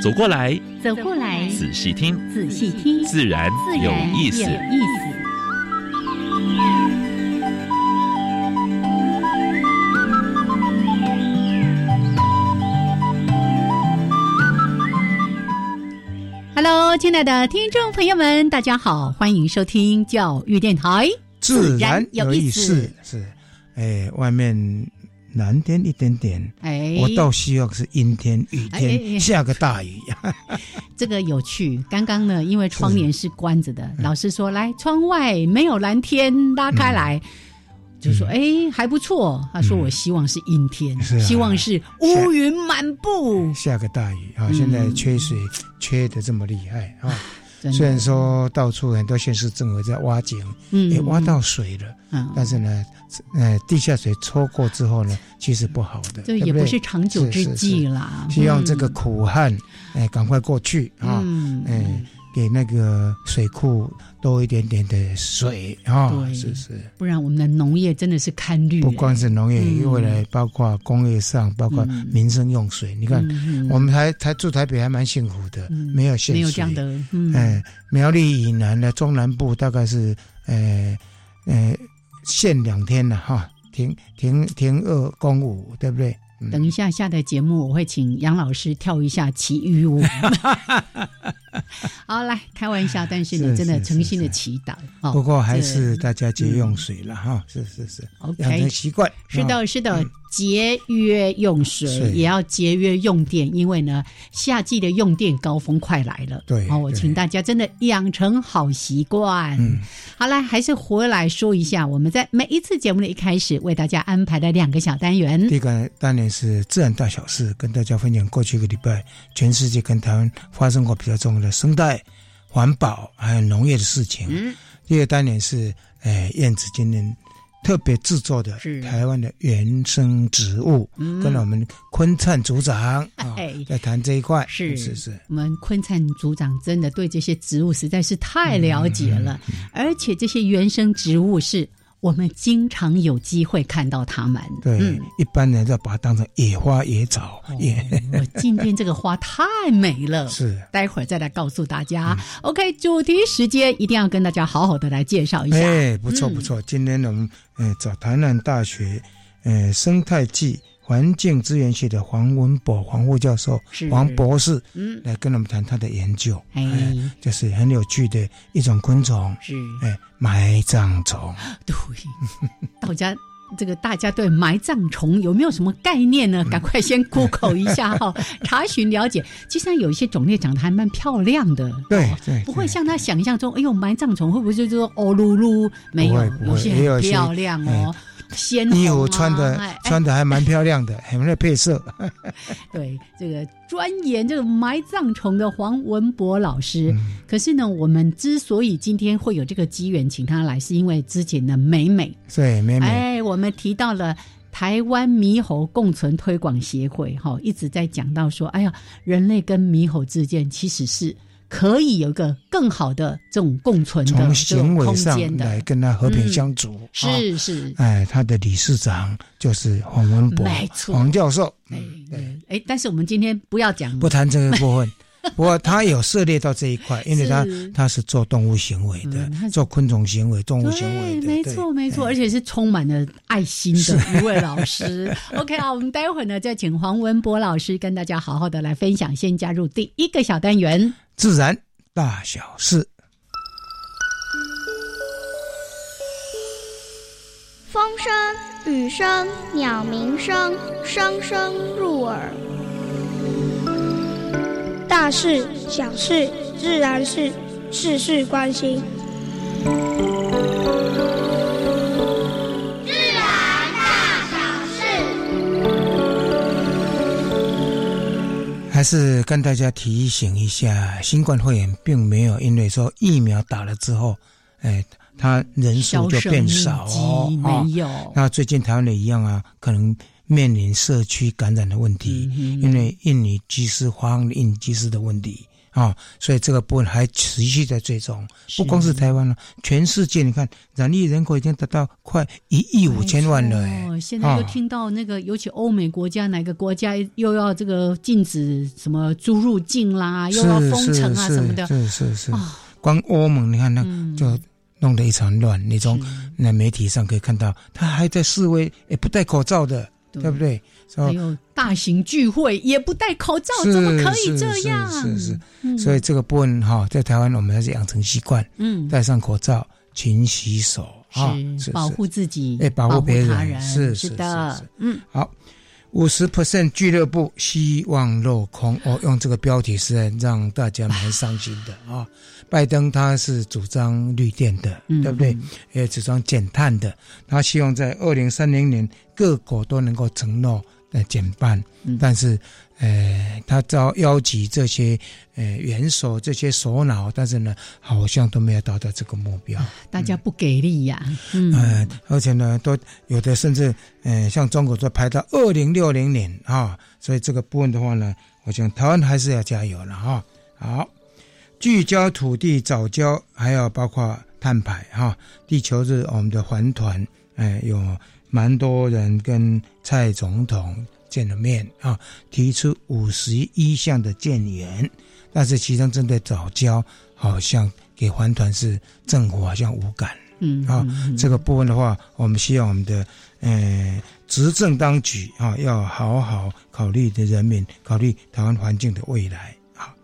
走过来，走过来，仔细听，仔细听，自然有意思。Hello，亲爱的听众朋友们，大家好，欢迎收听教育电台。自然有意思，是，哎，外面蓝天一点点，哎，我倒希望是阴天、雨天，下个大雨。这个有趣。刚刚呢，因为窗帘是关着的，老师说来，窗外没有蓝天，拉开来。就说哎还不错，他说我希望是阴天，希望是乌云满布，下个大雨啊！现在缺水缺的这么厉害啊！虽然说到处很多县市政府在挖井，也挖到水了，但是呢，呃，地下水抽过之后呢，其实不好的，这也不是长久之计啦。希望这个苦旱哎赶快过去啊！哎。给那个水库多一点点的水啊！是是，不然我们的农业真的是堪虑。不光是农业，未来包括工业上，包括民生用水。你看，我们台台住台北还蛮幸福的，没有限水，没有这样的。哎，苗栗以南的中南部大概是，呃呃，限两天了哈，停停停二公五，对不对？等一下下的节目，我会请杨老师跳一下奇遇舞。好，来开玩笑，但是你，真的诚心的祈祷。不过还是大家节约用水了哈，是是是，OK，养成习惯。是的，是的。节约用水，也要节约用电，因为呢，夏季的用电高峰快来了。对，好，我请大家真的养成好习惯。嗯，好来，还是回来说一下，我们在每一次节目的一开始为大家安排的两个小单元。第一个单元是自然大小事，跟大家分享过去一个礼拜全世界跟台湾发生过比较重要的生态、环保还有农业的事情。嗯，第二个单元是，诶，燕子今年。特别制作的台湾的原生植物，跟我们昆灿组长啊，在谈这一块。是是是，我们昆灿组长真的对这些植物实在是太了解了，而且这些原生植物是。我们经常有机会看到它们。对，一般人要把它当成野花野草。我，今天这个花太美了。是，待会儿再来告诉大家。OK，主题时间一定要跟大家好好的来介绍一下。哎，不错不错，今天我们呃找台南大学呃生态系。环境资源系的黄文博黄副教授、黄博士，嗯，来跟我们谈他的研究，哎，就是很有趣的一种昆虫，是，哎，埋葬虫。对，大家这个大家对埋葬虫有没有什么概念呢？赶快先 Google 一下哈，查询了解。其实有一些种类长得还蛮漂亮的，对对，不会像他想象中，哎呦，埋葬虫会不会就是说哦噜噜？没有，有些很漂亮哦。衣服穿的穿的还蛮漂亮的，很会配色。对，这个钻研这个埋葬虫的黄文博老师，可是呢，我们之所以今天会有这个机缘请他来，是因为之前的美美。对，美美。哎，我们提到了台湾猕猴共存推广协会，哈，一直在讲到说，哎呀，人类跟猕猴之间其实是。可以有一个更好的这种共存的从行为上来跟他和平相处。是是，哎，他的理事长就是黄文博，没错，黄教授。哎，但是我们今天不要讲，不谈这个部分。不过他有涉猎到这一块，因为他他是做动物行为的，做昆虫行为、动物行为的，没错没错，而且是充满了爱心的一位老师。OK 啊，我们待会儿呢再请黄文博老师跟大家好好的来分享。先加入第一个小单元，自然大小事，风声、雨声、鸟鸣声，声声入耳。大事小事自然是事事关心。还是跟大家提醒一下，新冠肺炎并没有因为说疫苗打了之后，哎，它人数就变少哦。没有。那最近台湾也一样啊，可能面临社区感染的问题，因为印尼技师发生印尼机师的问题。啊，所以这个部分还持续在追踪，不光是台湾了，全世界你看染疫人口已经达到快一亿五千万了。哦，现在又听到那个，尤其欧美国家哪个国家又要这个禁止什么猪入境啦，又要封城啊什么的，是是是。光欧盟你看那就弄得一场乱，那种那媒体上可以看到，他还在示威，也不戴口罩的。对不对？还有大型聚会也不戴口罩，怎么可以这样？是是，所以这个部分哈，在台湾我们还是养成习惯，嗯，戴上口罩，勤洗手啊，保护自己，哎，保护别人，是是的，嗯，好。五十 percent 俱乐部希望落空哦，用这个标题实在让大家蛮伤心的啊。拜登他是主张绿电的，对不对？也主张减碳的，他希望在二零三零年各国都能够承诺呃减半，但是。呃，他招邀集这些呃元首这些首脑，但是呢，好像都没有达到这个目标。大家不给力呀，嗯，而且呢，都有的甚至，呃，像中国都排到二零六零年啊，所以这个部分的话呢，我想台湾还是要加油了哈。好，聚焦土地早教，还有包括碳排哈，地球日我们的环团，哎，有蛮多人跟蔡总统。见了面啊，提出五十一项的建言，但是其中针对早教，好像给环团是政府好像无感，嗯啊，这个部分的话，我们希望我们的呃执政当局啊，要好好考虑的人民，考虑台湾环境的未来啊。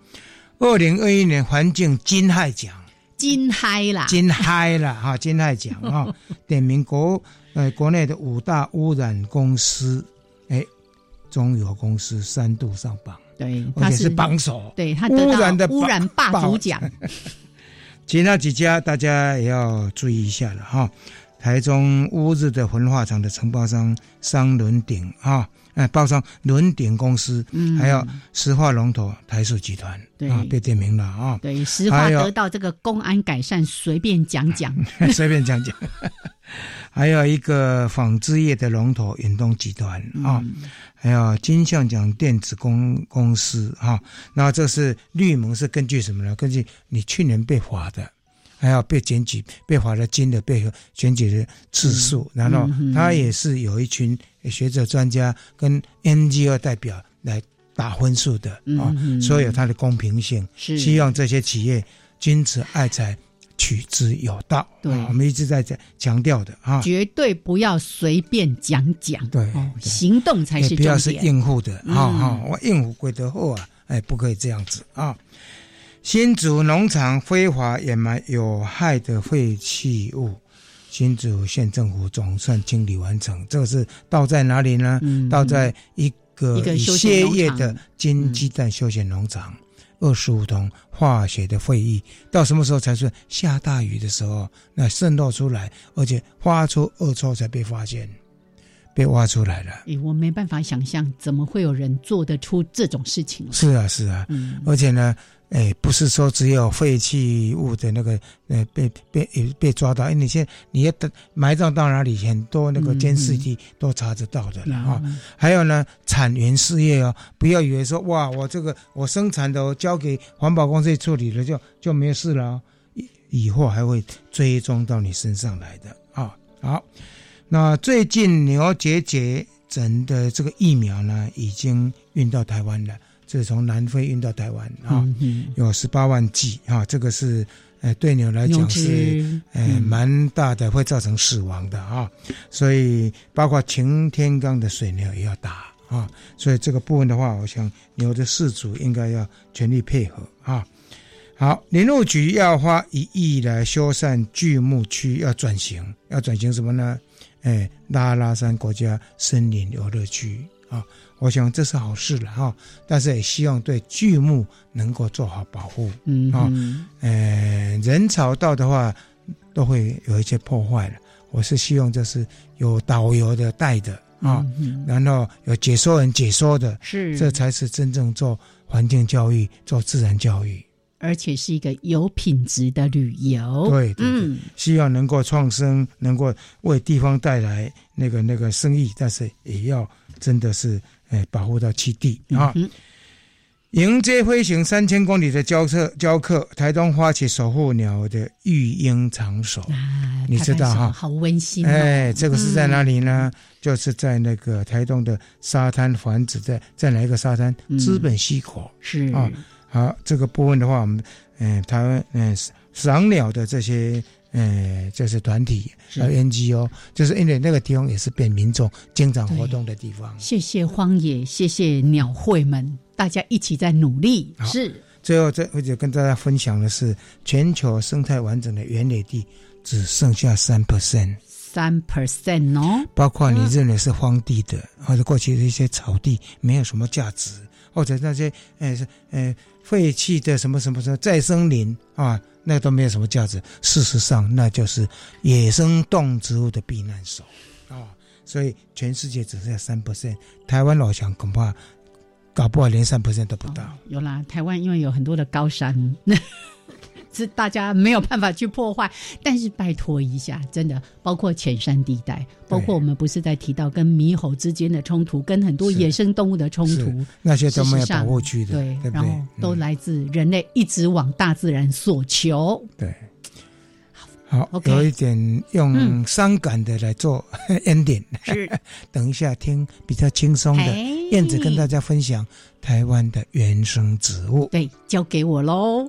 二零二一年环境金嗨奖，金嗨啦，金嗨了哈，金嗨奖啊，点名国呃国内的五大污染公司，哎。中油公司三度上榜，对，而且是榜首，对，他污染的污染霸主奖。其他几家大家也要注意一下了哈。台中乌日的焚化厂的承包商商轮鼎哈，哎，包商轮鼎公司，嗯，还有石化龙头台塑集团，对，被点名了啊。对，石化得到这个公安改善，随便讲讲，随便讲讲。还有一个纺织业的龙头远东集团啊，还有金像奖电子公公司哈，那这是绿盟是根据什么呢？根据你去年被罚的，还有被检举被罚的金的被检举的次数，然后他也是有一群学者专家跟 NGO 代表来打分数的啊，所以有它的公平性，希望这些企业君子爱财。取之有道，对，我们一直在在强调的啊，绝对不要随便讲讲，对，行动才是不要是应付的，哈哈，我应付归得后啊，哎，不可以这样子啊。新竹农场非法掩埋有害的废弃物，新竹县政府总算清理完成。这个是倒在哪里呢？倒在一个歇业的金鸡蛋休闲农场。二十五桶化学的废液，到什么时候才算下大雨的时候，那渗漏出来，而且发出恶臭才被发现，被挖出来了。诶，我没办法想象，怎么会有人做得出这种事情？是啊，是啊，嗯，而且呢。哎，不是说只有废弃物的那个，呃，被被被抓到。哎，你现在你要埋葬到哪里，很多那个监视器都查得到的了哈。还有呢，产源事业哦，不要以为说哇，我这个我生产的我交给环保公司处理了，就就没事了。以以后还会追踪到你身上来的啊。好，那最近牛结节疹的这个疫苗呢，已经运到台湾了。是从南非运到台湾啊，有十八万剂啊，这个是呃对牛来讲是呃蛮大的，会造成死亡的啊，所以包括擎天岗的水牛也要打啊，所以这个部分的话，我想牛的饲主应该要全力配合啊。好，林务局要花一亿来修缮巨木区，要转型，要转型什么呢？哎，拉拉山国家森林游乐区啊。我想这是好事了哈，但是也希望对巨木能够做好保护。嗯啊，呃，人潮到的话，都会有一些破坏了。我是希望这是有导游的带的啊，嗯然后有解说人解说的，是这才是真正做环境教育、做自然教育。而且是一个有品质的旅游。对对对嗯，希望能够创生，能够为地方带来那个那个生意，但是也要真的是诶、保护到基地啊。嗯迎接飞行三千公里的教课教课，台东发起守护鸟的育婴场所。啊，你知道哈好温馨哦。哎，这个是在哪里呢？嗯就是在那个台东的沙滩繁殖，在在哪一个沙滩？嗯资本溪口。是啊好，这个部分的话，我们嗯、台湾嗯、赏鸟的这些呃这是团体是还有 NGO，就是因为那个地方也是被民众经常活动的地方。谢谢荒野，谢谢鸟会们，大家一起在努力。是最后，再或者跟大家分享的是，全球生态完整的原野地只剩下三 percent，三 percent 哦。包括你认为是荒地的，或者过去的一些草地没有什么价值，或者那些呃是呃废弃的什么什么什么再生林啊，那都没有什么价值。事实上，那就是野生动植物的避难所啊。所以全世界只剩下三 percent，台湾老乡恐怕搞不好连三 percent 都不到。有啦，台湾因为有很多的高山，是大家没有办法去破坏。但是拜托一下，真的，包括浅山地带，包括我们不是在提到跟猕猴之间的冲突，跟很多野生动物的冲突，那些都没有保护区的，对，对不对然后？都嗯来自人类一直往大自然所求。对。好有一点用嗯伤感的来做 ending，、是 等一下听比较轻松的。哎燕子跟大家分享台湾的原生植物。对，交给我喽。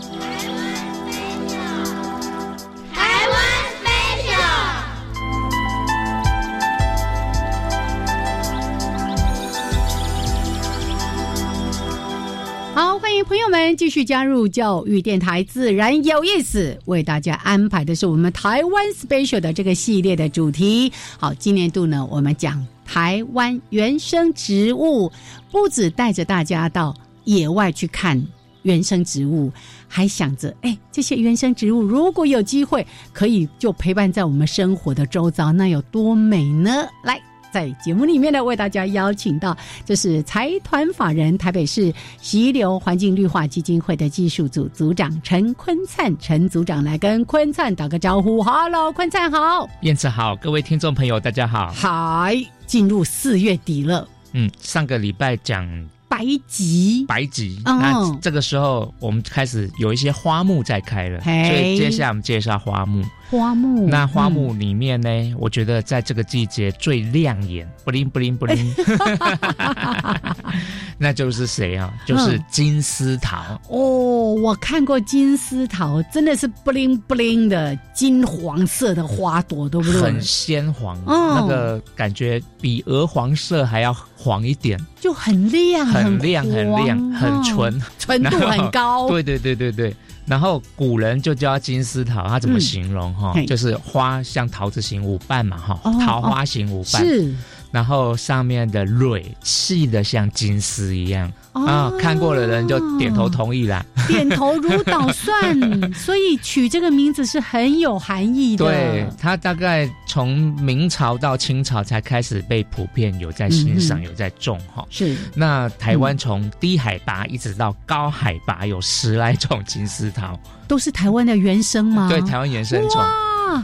好，欢迎朋友们继续加入教育电台，自然有意思。为大家安排的是我们台湾 special 的这个系列的主题。好，今年度呢，我们讲台湾原生植物，不止带着大家到野外去看原生植物，还想着，哎，这些原生植物如果有机会可以就陪伴在我们生活的周遭，那有多美呢？来。在节目里面呢，为大家邀请到就是财团法人台北市溪流环境绿化基金会的技术组组长陈坤灿，陈组长来跟坤灿打个招呼。Hello，坤灿好。燕子好，各位听众朋友，大家好。嗨，进入四月底了，嗯，上个礼拜讲白吉白菊，哦那这个时候我们开始有一些花木在开了，所以接下来我们介绍花木。花木，那花木里面呢，我觉得在这个季节最亮眼，不灵不灵不灵，那就是谁啊？就是金丝桃。哦，我看过金丝桃，真的是不灵不灵的金黄色的花朵，对不对？很鲜黄，哦那个感觉比鹅黄色还要黄一点，就很亮，很亮很亮，很，纯，哦纯度很高。对对对对对。然后古人就叫它金丝桃，它怎么嗯形容哈、嘿。就是花像桃子形五瓣嘛哈，哦桃花形五瓣，是。然后上面的蕊细的像金丝一样、啊哦，看过的人就点头同意啦。点头如捣蒜，所以取这个名字是很有含义的。对，它大概从明朝到清朝才开始被普遍有在欣赏、嗯有在种哈。是那台湾从低海拔一直到高海拔有十来种金丝桃，都是台湾的原生吗？对，台湾原生种，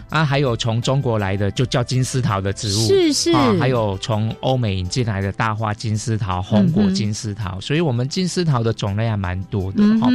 啊，还有从中国来的就叫金丝桃的植物，是是，啊，还有从欧美引进来的大花金丝桃、红果金丝桃，所以我们金丝桃的种类还蛮多的嗯哈、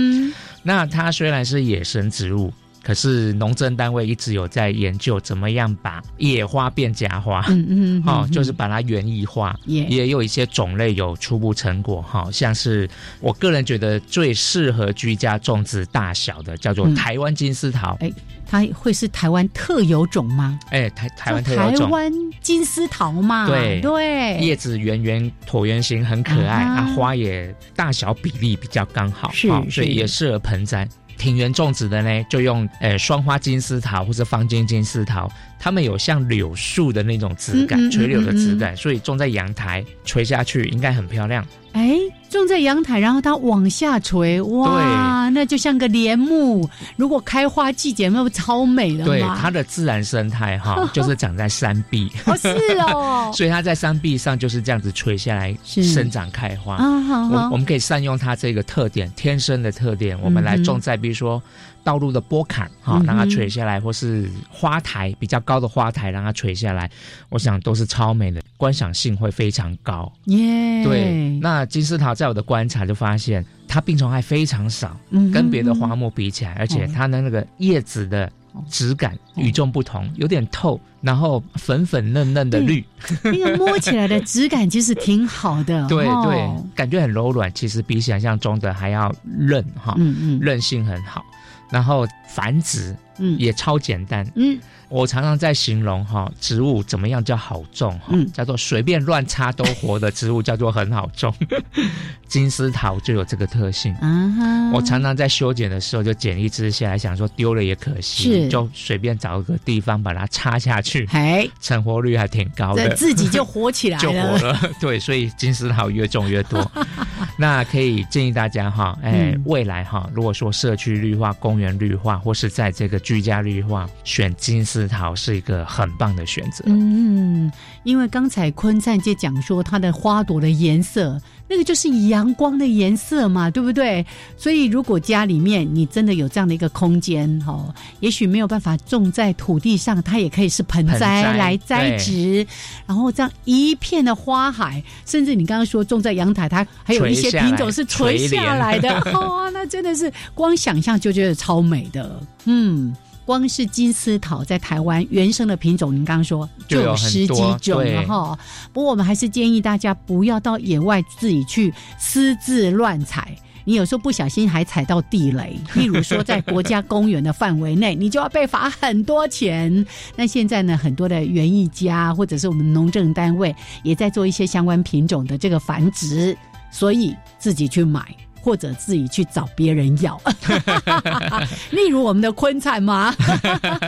那它虽然是野生植物，可是农政单位一直有在研究怎么样把野花变假花，嗯嗯，哦，就是把它园艺化，也也有一些种类有初步成果，哈，像是我个人觉得最适合居家种植大小的，叫做嗯。台湾金丝桃，哎，它会是台湾特有种吗？哎，台台湾特叫有种，台湾金丝桃嘛，对。对，叶子圆圆椭圆形，很可爱啊啊，花也大小比例比较刚好，是哦所以也适合盆栽。庭园种植的呢，就用呃双花金丝桃或者方尖金丝桃，它们有像柳树的那种质感，嗯嗯嗯垂柳的质感，所以种在阳台垂下去应该很漂亮。哎，种在阳台，然后它往下垂，哇，那就像个帘幕。如果开花季节，那不超美的对，它的自然生态哈，就是长在山壁，哦是哦，所以它在山壁上就是这样子垂下来生长开花。啊好好。我我们可以善用它这个特点，天生的特点，我们来种在比如说道路的坡坎哈、让它垂下来，或是花台比较高的花台让它垂下来，我想都是超美的，观赏性会非常高。耶，对，那金丝桃在我的观察就发现，它病虫害非常少，嗯跟别的花木比起来，而且它的那个叶子的质感与众不同，有点透，然后粉粉嫩嫩的绿，那个摸起来的质感其实挺好的，对哦。对，感觉很柔软，其实比想象中的还要韧哈，嗯嗯。韧性很好，然后繁殖嗯。也超简单。嗯我常常在形容哈，植物怎么样叫好种哈，嗯叫做随便乱插都活的植物叫做很好种。金丝桃就有这个特性。啊哈，我常常在修剪的时候就剪一枝下来，想说丢了也可惜，是就随便找一个地方把它插下去，哎，成活率还挺高这的。自己就活起来 就活了，对，所以金丝桃越种越多。那可以建议大家哈，哎，嗯未来哈，如果说社区绿化、公园绿化，或是在这个居家绿化，选金丝桃是一个很棒的选择。嗯，因为刚才坤灿就讲说它的花朵的颜色，那个就是阳光的颜色嘛，对不对？所以如果家里面你真的有这样的一个空间哦，也许没有办法种在土地上，它也可以是盆栽来栽植，然后这样一片的花海，甚至你刚刚说种在阳台，它还有一些品种是垂垂下来的，哦，那真的是光想象就觉得超美的，嗯。光是金丝桃在台湾原生的品种，您刚刚说就有十几种了哈。不过我们还是建议大家不要到野外自己去私自乱采。你有时候不小心还踩到地雷，例如说在国家公园的范围内，你就要被罚很多钱。那现在呢，很多的园艺家或者是我们农政单位也在做一些相关品种的这个繁殖，所以自己去买。或者自己去找别人要，例如我们的昆灿吗？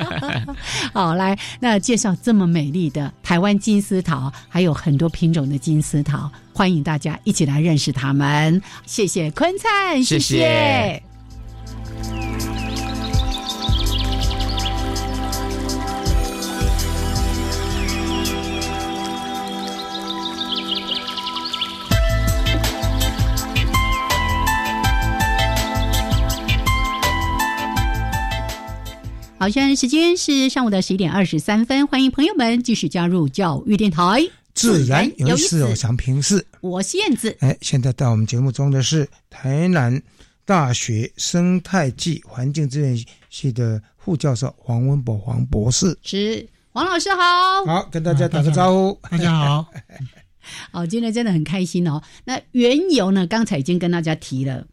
好，来，那介绍这么美丽的台湾金丝桃，还有很多品种的金丝桃，欢迎大家一起来认识他们。谢谢昆灿，谢谢谢好，现在时间是上午的十一点二十三分，欢迎朋友们继续加入教育电台，自然有意有思，我想平视。我是燕子，哎，现在到我们节目中的是台南大学生态暨环境资源系的副教授黄文博黄博士。是黄老师好。好，跟大家打个招呼。大家好，好，今天真的很开心哦。那缘由呢，刚才已经跟大家提了，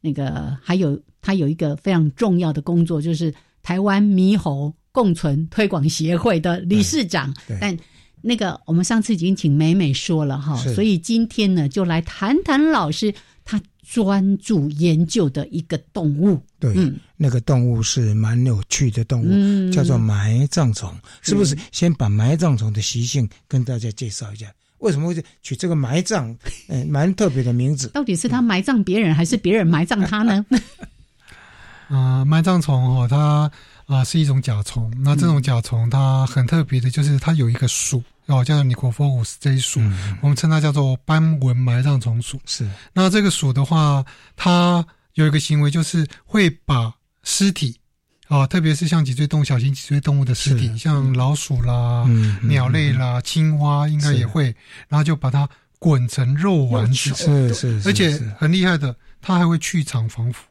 那个还有他有一个非常重要的工作，就是台湾猕猴共存推广协会的理事长。但那个我们上次已经请美美说了哈，所以今天呢，就来谈谈老师他专注研究的一个动物。对，嗯那个动物是蛮有趣的动物，嗯叫做埋葬虫。是不是先把埋葬虫的习性跟大家介绍一下？为什么会取这个埋葬？嗯、蛮特别的名字。到底是他埋葬别人，还是别人埋葬他呢？啊、埋葬虫哦，它啊、是一种甲虫。那这种甲虫它很特别的，就是它有一个属哦，叫做 Nicophorus 这一属，嗯，我们称它叫做斑纹埋葬虫属。是。那这个属的话，它有一个行为，就是会把尸体啊、特别是像脊椎动物、小型脊椎动物的尸体，像老鼠啦、鸟类啦、青蛙，应该也会，然后就把它滚成肉丸子。是是，是而且很厉害的，它还会去肠防腐，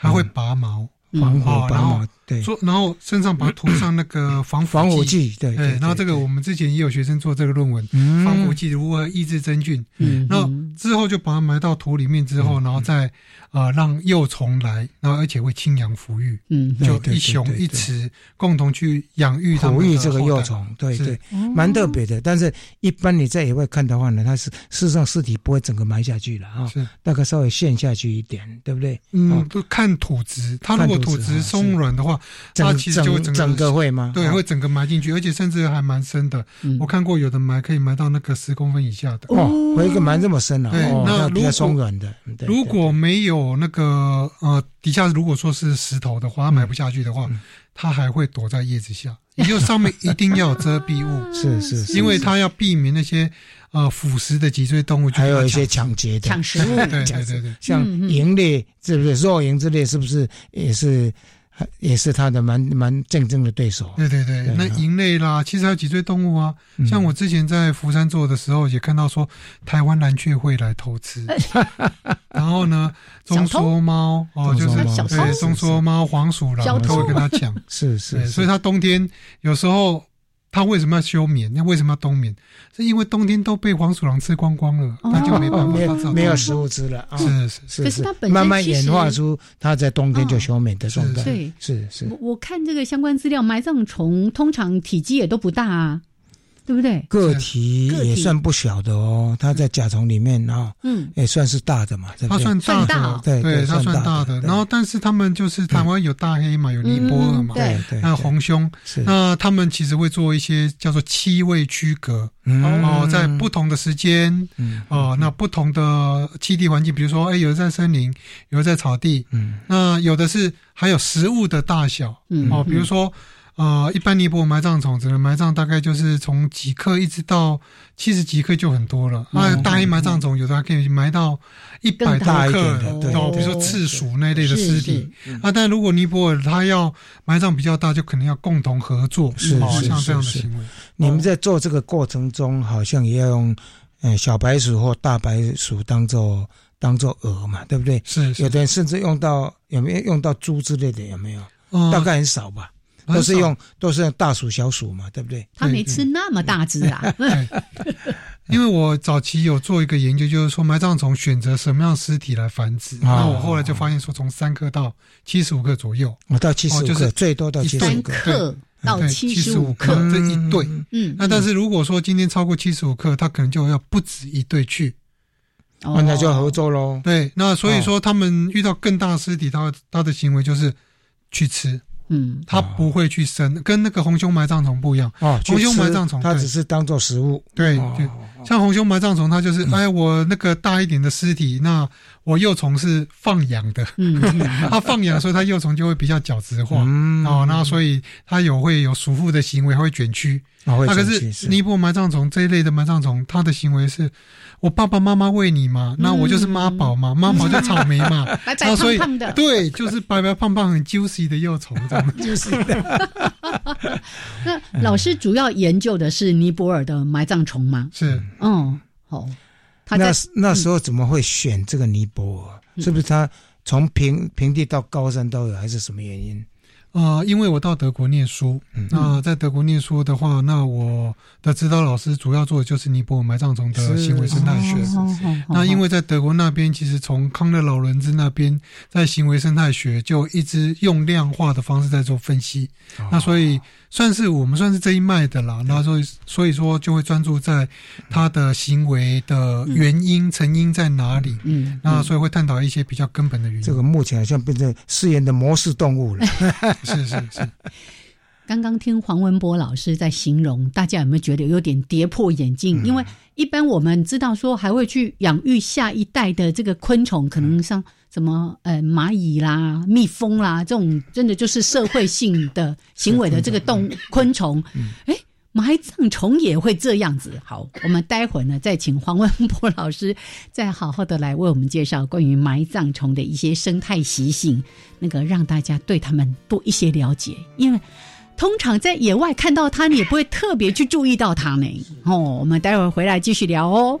还会拔毛，黄火白哦然后毛，对，做，然后身上把它涂上那个防 防腐剂。对，对，然后这个我们之前也有学生做这个论文，嗯防腐剂如何抑制真菌。嗯，那之后就把它埋到土里面之后，然后再啊让幼虫来，然后而且会清养抚育，嗯就一雄一雌共同去养育它们的哺育这个。幼虫，对对，蛮特别的。但是一般你在野外看的话呢，它是事实上尸体不会整个埋下去了啊，是，大概稍微陷下去一点，对不对？嗯哦，都看土质，它如果土质松软的话，它整其实就会整个整整个会吗？对，哦会整个埋进去，而且甚至还蛮深的。嗯我看过有的埋可以埋到那个十公分以下的。哦，回一个蛮这么深了，对哦，那比较如果松软的。如果没有那个呃底下如果说是石头的话，它埋不下去的话，嗯它还会躲在叶子下，也就上面一定要有遮蔽物，是 是是，因为它要避免那些呃腐蚀的脊椎动物去还有一些抢抢劫的，抢食物，对对对对对，像蝇类，是不是肉蝇之类，是不是也是也是他的蛮蛮竞争的对手？对对对。对，那蝇类啦，其实还有脊椎动物啊，嗯。像我之前在福山做的时候，也看到说台湾蓝雀会来偷吃，然后呢，中缩猫哦，就是对中缩猫、黄鼠狼都会跟它抢，是是，是，所以它冬天有时候它为什么要休眠？那为什么要冬眠？是因为冬天都被黄鼠狼吃光光了，哦那就没办法，没它没有食物吃了啊。是是是可是它本身慢慢演化出它在冬天就休眠的状态。对。是是我我看这个相关资料，埋葬虫通常体积也都不大啊，对不对？个体也算不小的哦，它在甲虫里面啊嗯，也算是大的嘛，对不对？它算算大。的对对对它算算大大的。然后，但是他们就是台湾有大黑嘛，有尼泊尔嘛，对对，那对。红胸，是。那他们其实会做一些叫做气味区隔嗯。哦，在不同的时间嗯。哦，那不同的栖地环境，比如说，哎，有的在森林，有的在草地，嗯。那有的是还有食物的大小嗯。哦，比如说。呃，一般尼泊尔埋葬虫只能埋葬大概就是从几克一直到七十几克就很多了。那、大一埋葬种有的还可以埋到一百大克点的对哦，比如说刺鼠那类的尸体。啊，但如果尼泊尔它要埋葬比较大，就可能要共同合作，是哦，是像这样的是是行为。你们在做这个过程中，好像也要用呃小白鼠或大白鼠当做当做鹅嘛，对不对？是是有，的人甚至用到有没有用到猪之类的？有没有？呃大概很少吧，都是用都是用大鼠小鼠嘛，对不对？它没吃那么大只啊，因为我早期有做一个研究，就是说埋葬虫选择什么样的尸体来繁殖。那我后来就发现说，从三克到七十五克左右，我到七十五克，哦就是最多到一对。三七十五克。到对七十五75克，这一对。嗯，那但是如果说今天超过七十五克，它可能就要不止一对去。哦。那就要合作喽。对，那所以说他们遇到更大的尸体，他他的行为就是去吃，嗯，它不会去生，跟那个红胸埋葬虫不一样。哦，红胸埋葬虫它只是当做食物。对哦对，像红胸埋葬虫，它就是哎，我那个大一点的尸体，那我幼虫是放养的，嗯，它放养，所以它幼虫就会比较角质化。嗯。哦，那所以它有会有属腹的行为，它会卷曲。哦会那可是尼泊尔埋葬虫这一类的埋葬虫，它的行为是，我爸爸妈妈喂你嘛，那我就是妈宝嘛，妈宝就草莓嘛，白白那所以胖胖的，对，就是白白胖胖很 juicy 的幼虫这样。就是 那老师主要研究的是尼泊尔的埋葬虫吗？是嗯，好，他在那那时候怎么会选这个尼泊尔？嗯是不是他从平平地到高山都有，还是什么原因？呃，因为我到德国念书，嗯那在德国念书的话，那我的指导老师主要做的就是尼泊尔埋葬虫的行为生态学。哦那因为在德国那边，其实从康乐老伦兹那边，在行为生态学就一直用量化的方式在做分析。哦那所以算是我们算是这一脉的啦。那所以所以说就会专注在他的行为的原因、成因在哪里。嗯，那所以会探讨一些比较根本的原因。这个目前好像变成试验的模式动物了。是 是是，刚刚听黄文波老师在形容，大家有没有觉得有点跌破眼镜？因为一般我们知道说还会去养育下一代的这个昆虫，可能像什么呃蚂蚁啦、蜜蜂啦这种，真的就是社会性的行为的这个动昆虫。哎，埋葬虫也会这样子。好，我们待会儿呢再请黄文博老师再好好的来为我们介绍关于埋葬虫的一些生态习性，那个让大家对他们多一些了解，因为。通常在野外看到它，你也不会特别去注意到它呢。哦，我们待会儿回来继续聊哦。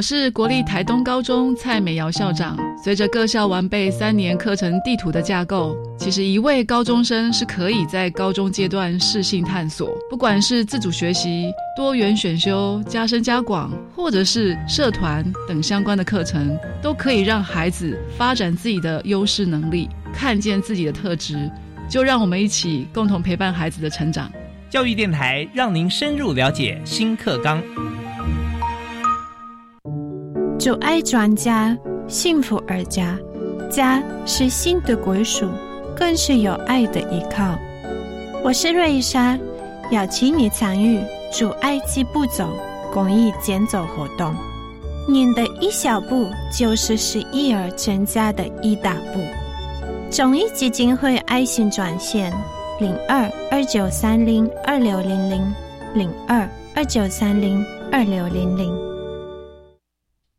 我是国立台东高中蔡美瑶校长。随着各校完备三年课程地图的架构，其实一位高中生是可以在高中阶段适性探索，不管是自主学习、多元选修、加深加广，或者是社团等相关的课程，都可以让孩子发展自己的优势能力，看见自己的特质。就让我们一起共同陪伴孩子的成长。教育电台让您深入了解新课纲。就爱专家，幸福而家，家是心的归属，更是有爱的依靠。我是瑞莎，邀请你参与“主爱几步走”公益减走活动。您的一小步，就是使一儿成家的一大步。中医基金会爱心专线：零二二九三零二六零零零二二九三零二六零零。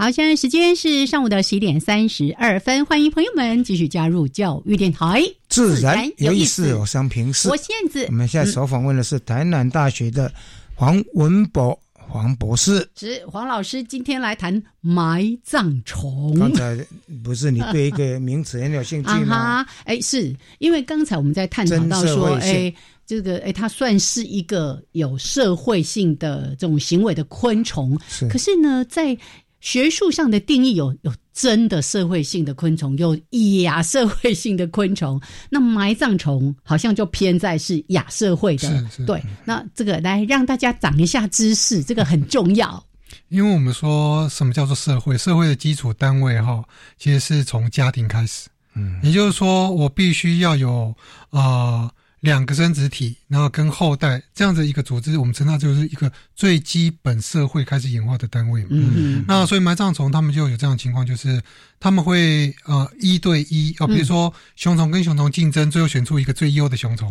好，现在时间是上午的十一点三十二分，欢迎朋友们继续加入教育电台，自然有意思，我想平视。我现在我们现在所访问的是台南大学的黄文博。黄博士，是黄老师，今天来谈埋葬虫。刚才不是你对一个名词很有兴趣吗？哎，是因为刚才我们在探讨到说，哎，这个哎，它算是一个有社会性的这种行为的昆虫。是，可是呢，在学术上的定义有有。真的社会性的昆虫，有亚社会性的昆虫。那埋葬虫好像就偏在是亚社会的，对。那这个来让大家长一下知识，这个很重要。因为我们说什么叫做社会？社会的基础单位哈，其实是从家庭开始。嗯，也就是说，我必须要有啊。两个生殖体，然后跟后代这样子一个组织，我们称它就是一个最基本社会开始演化的单位。嗯，那所以埋葬虫他们就有这样的情况，就是他们会呃一对一哦，比如说雄虫跟雄虫竞争，最后选出一个最优的雄虫；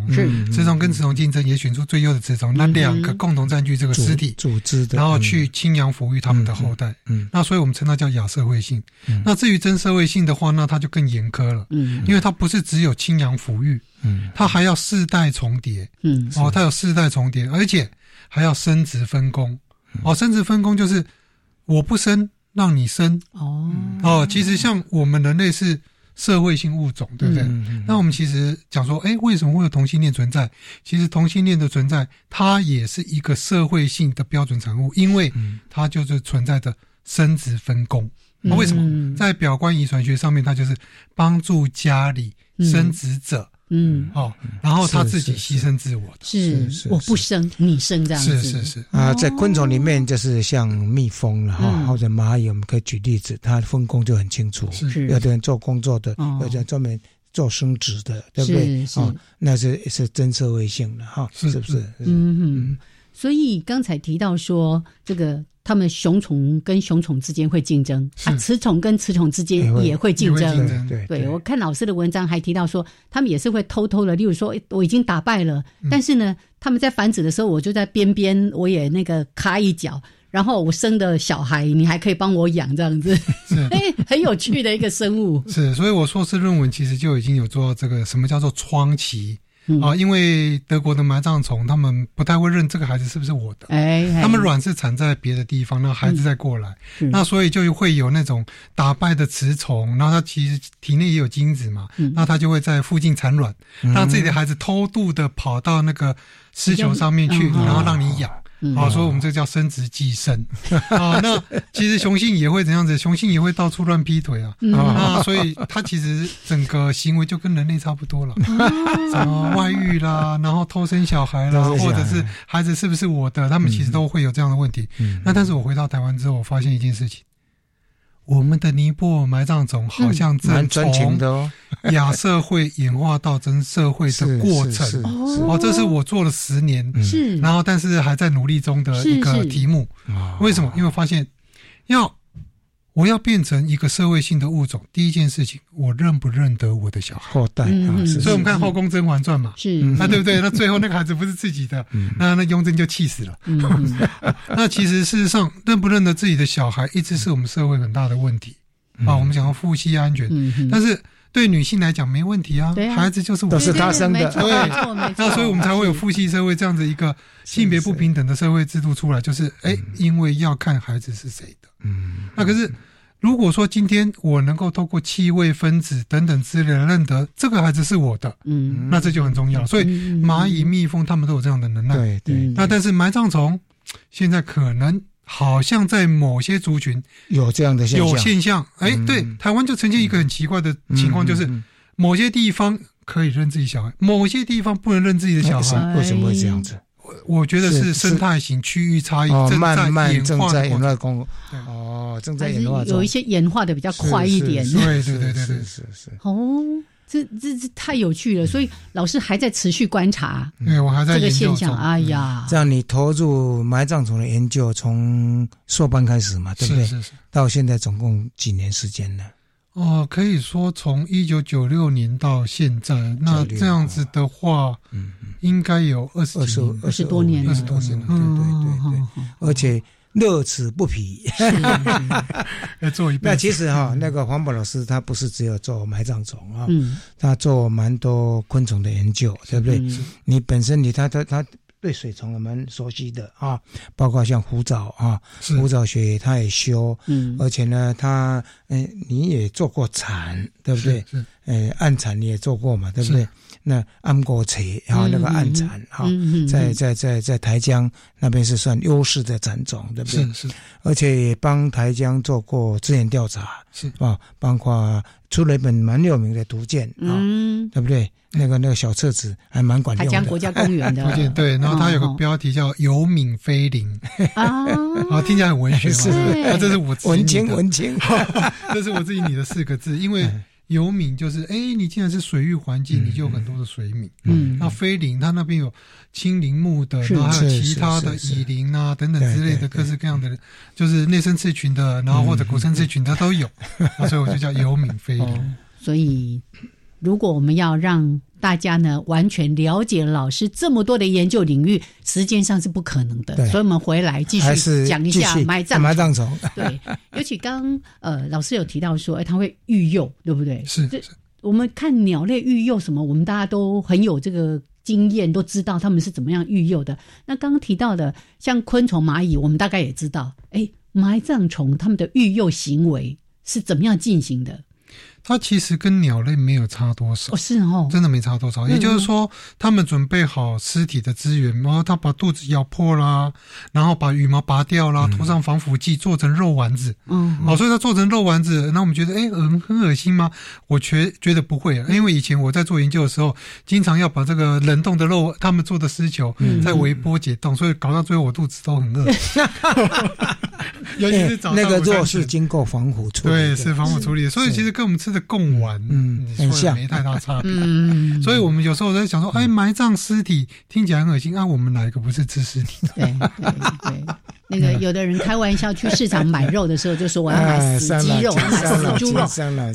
雌虫跟雌虫竞争，也选出最优的雌虫。那两个共同占据这个尸体组织，然后去亲养抚育他们的后代。嗯，那所以我们称它叫亚社会性。那至于真社会性的话，那它就更严苛了。嗯，因为它不是只有亲养抚育。嗯，它还要世代重叠，嗯，哦，它有世代重叠，而且还要生殖分工，哦，生殖分工就是我不生，让你生，哦，哦，其实像我们人类是社会性物种，对不对？那我们其实讲说，哎，为什么会有同性恋存在？其实同性恋的存在，它也是一个社会性的标准产物，因为它就是存在着生殖分工。那为什么在表观遗传学上面，它就是帮助家里生殖者？嗯，哦，然后他自己牺牲自我的，是是，我不生，你生这样子，是是是。啊，在昆虫里面就是像蜜蜂了哈，或者蚂蚁，我们可以举例子，它分工就很清楚，是。有的人做工作的，有的人专门做生殖的，对不对？啊，那是是真社会性的哈，是不是？嗯嗯，所以刚才提到说这个。他们雄虫跟雄虫之间会竞争，啊，雌虫跟雌虫之间也会竞争。对，对我看老师的文章还提到说，他们也是会偷偷的，例如说我已经打败了，但是呢，他们在繁殖的时候，我就在边边我也那个卡一脚，然后我生的小孩你还可以帮我养，这样子，哎，很有趣的一个生物。是，所以我硕士论文其实就已经有做这个什么叫做窗期。啊，因为德国的埋葬虫，他们不太会认这个孩子是不是我的，哎，他们卵是产在别的地方，那孩子再过来，那所以就会有那种打败的雌虫，然后它其实体内也有精子嘛，那它就会在附近产卵，让自己的孩子偷渡的跑到那个丝球上面去，然后让你养。啊，所以我们这叫生殖寄生 啊。那其实雄性也会怎样子？雄性也会到处乱劈腿啊啊，所以它其实整个行为就跟人类差不多了，什么外遇啦，然后偷生小孩啦，或者是孩子是不是我的，他们其实都会有这样的问题。那但是我回到台湾之后，我发现一件事情。我们的尼泊尔埋葬种好像在从亚社会演化到真社会的过程。哦，这是我做了十年，是，然后但是还在努力中的一个题目。为什么？因为发现要。我要变成一个社会性的物种，第一件事情，我认不认得我的小孩。后代啊？所以我们看《后宫甄嬛传》嘛，是。那对不对？那最后那个孩子不是自己的，那那雍正就气死了。那其实事实上，认不认得自己的小孩，一直是我们社会很大的问题。啊。我们讲要夫妻安全，但是对女性来讲没问题啊，孩子就是我是他生的，对，那所以我们才会有父系社会这样子一个性别不平等的社会制度出来，就是哎，因为要看孩子是谁的，嗯，那可是。如果说今天我能够透过气味分子等等之类的认得这个孩子是我的，嗯，那这就很重要。所以蚂蚁、蜜蜂他们都有这样的能耐。对对。那但是埋葬虫现在可能好像在某些族群有这样的现象。有现象。哎，对，台湾就呈现一个很奇怪的情况，就是某些地方可以认自己小孩，某些地方不能认自己的小孩。为什么会这样子？我觉得是生态型区域差异正在演化中哦，正在演化有一些演化的比较快一点。对对对对对，是是。哦，这这这太有趣了，所以老师还在持续观察。对，我还在这个现象。哎呀，这样你投入埋葬虫的研究，从硕班开始嘛，对不对？是是。到现在总共几年时间呢？哦，可以说从一九九六年到现在，那这样子的话，嗯，应该有二十、二十、二十多年，二十多年了，对对对对，而且乐此不疲。要做一那其实哈，那个黄宝老师他不是只有做埋葬虫啊，他做蛮多昆虫的研究，对不对？你本身你他他他。对水虫我们熟悉的啊，包括像虎藻啊，虎藻学他也修，嗯，而且呢，他嗯，你也做过蚕，对不对？嗯，呃，暗蚕你也做过嘛，对不对？那安国锤然后那个暗蚕哈，在在在在台江那边是算优势的蚕种，对不对？是是，而且也帮台江做过资源调查，是。啊，包括出了一本蛮有名的图鉴啊，对不对？那个那个小册子还蛮管用的。台江国家公园的。图鉴，对，然后它有个标题叫“游敏飞林”，啊，啊，听起来很文学是。啊，这是我文青文青，这是我自己拟的四个字，因为。游敏就是，哎，你既然是水域环境，你就有很多的水敏。嗯，那飞林它那边有青林木的，然后还有其他的蚁林啊等等之类的各式各样的，就是内生刺群的，然后或者骨生刺群它都有，所以我就叫游敏飞林。所以，如果我们要让大家呢，完全了解老师这么多的研究领域，时间上是不可能的。所以，我们回来继续讲一下埋葬埋葬虫。对，尤其刚呃，老师有提到说，哎，它会育幼，对不对？是。我们看鸟类育幼什么，我们大家都很有这个经验，都知道他们是怎么样育幼的。那刚刚提到的，像昆虫、蚂蚁，我们大概也知道，哎，埋葬虫它们的育幼行为是怎么样进行的？它其实跟鸟类没有差多少，是哦，真的没差多少。也就是说，他们准备好尸体的资源，然后他把肚子咬破啦，然后把羽毛拔掉啦，涂上防腐剂，做成肉丸子。嗯，好，所以它做成肉丸子，那我们觉得，哎，很很恶心吗？我觉觉得不会，因为以前我在做研究的时候，经常要把这个冷冻的肉，他们做的丝球，在微波解冻，所以搞到最后我肚子都很饿。尤其是早上，那个肉是经过防腐处理，对，是防腐处理，所以其实跟我们吃的贡丸，嗯，很像，没太大差别。嗯，所以我们有时候在想说，哎，埋葬尸体听起来很恶心啊，我们哪一个不是吃尸体？对对对，那个有的人开玩笑去市场买肉的时候，就说我要买死鸡肉，买死猪肉。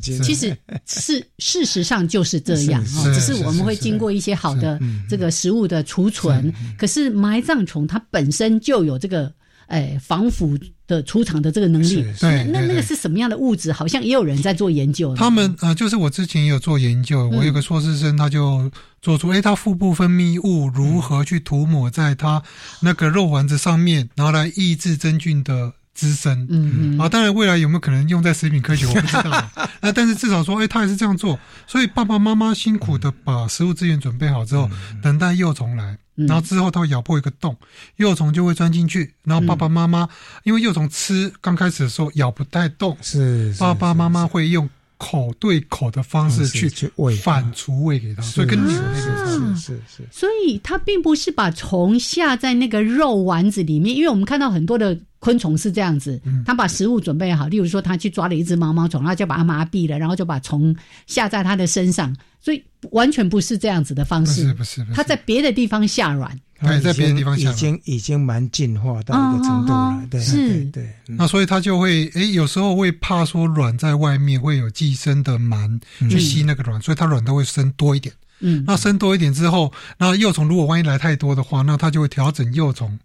其实是事实上就是这样，只是我们会经过一些好的这个食物的储存。可是埋葬虫它本身就有这个。哎，防腐的出厂的这个能力，对，那那个是什么样的物质？好像也有人在做研究。他们啊，就是我之前也有做研究，我有个硕士生，他就做出，哎，他腹部分泌物如何去涂抹在他那个肉丸子上面，然后来抑制真菌的。滋生，嗯嗯，啊，当然未来有没有可能用在食品科学，我不知道。那但是至少说，哎，他也是这样做。所以爸爸妈妈辛苦的把食物资源准备好之后，等待幼虫来，然后之后它会咬破一个洞，幼虫就会钻进去，然后爸爸妈妈因为幼虫吃刚开始的时候咬不太动，是爸爸妈妈会用口对口的方式去去喂反刍喂给它，所以跟牛那个是是是，所以它并不是把虫下在那个肉丸子里面，因为我们看到很多的。昆虫是这样子，它把食物准备好，例如说它去抓了一只毛毛虫，他就把它麻痹了，然后就把虫下在它的身上，所以完全不是这样子的方式，不是不是，它在别的地方下卵，对，在别的地方下已经已经蛮进化到一个程度了，对，是，对，那所以他就会，哎，有时候会怕说卵在外面会有寄生的螨去吸那个卵，所以它卵都会生多一点，嗯，那生多一点之后，那幼虫如果万一来太多的话，那它就会调整幼虫，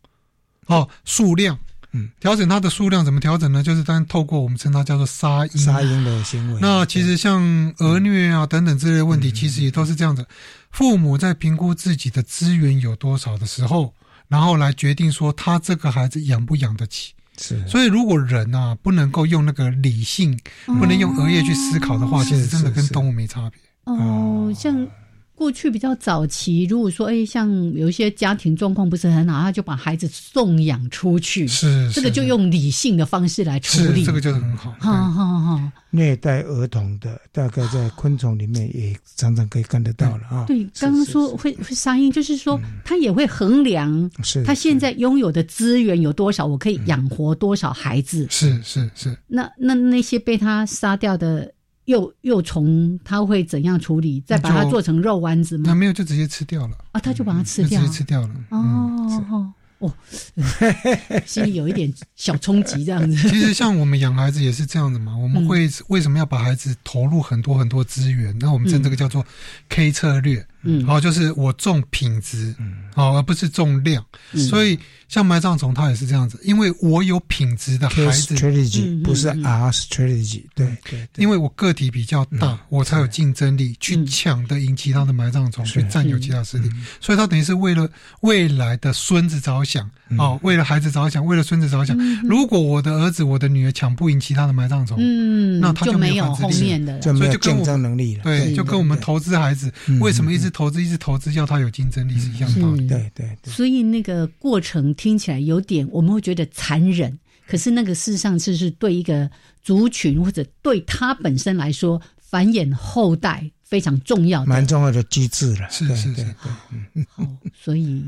哦，数量。嗯，调整它的数量怎么调整呢？就是当透过我们称它叫做杀婴，杀婴的行为。那其实像儿虐啊等等这类问题，其实也都是这样子。父母在评估自己的资源有多少的时候，然后来决定说他这个孩子养不养得起。是。所以如果人啊不能够用那个理性，不能用额叶去思考的话，其实真的跟动物没差别。哦，像。过去比较早期，如果说哎，像有一些家庭状况不是很好，他就把孩子送养出去，是这个就用理性的方式来处理，这个就是很好。好好好，虐待儿童的大概在昆虫里面也常常可以看得到了啊。对，刚刚说会会杀婴，就是说他也会衡量，是他现在拥有的资源有多少，我可以养活多少孩子。是是是。那那那些被他杀掉的。幼幼虫它会怎样处理？再把它做成肉丸子吗？那没有，就直接吃掉了啊！他就把它吃掉，直接吃掉了。哦哦，心里有一点小冲击，这样子。其实像我们养孩子也是这样子嘛。我们会为什么要把孩子投入很多很多资源？那我们称这个叫做 K 策略。嗯，好，就是我重品质，嗯，好，而不是重量。嗯所以像埋葬虫，它也是这样子，因为我有品质的孩子，strategy 不是 R strategy，对对，因为我个体比较大，我才有竞争力去抢的赢其他的埋葬虫，去占有其他势力。所以它等于是为了未来的孙子着想，哦，为了孩子着想，为了孙子着想。如果我的儿子、我的女儿抢不赢其他的埋葬虫，嗯，那他就没有后面的，就没有竞争能力了。对，就跟我们投资孩子，为什么一直投资一直投资，要它有竞争力是一样的。对对对。所以那个过程听起来有点，我们会觉得残忍。可是那个事实上是是对一个族群或者对他本身来说，繁衍后代非常重要的，蛮重要的机制了。是是是。好，所以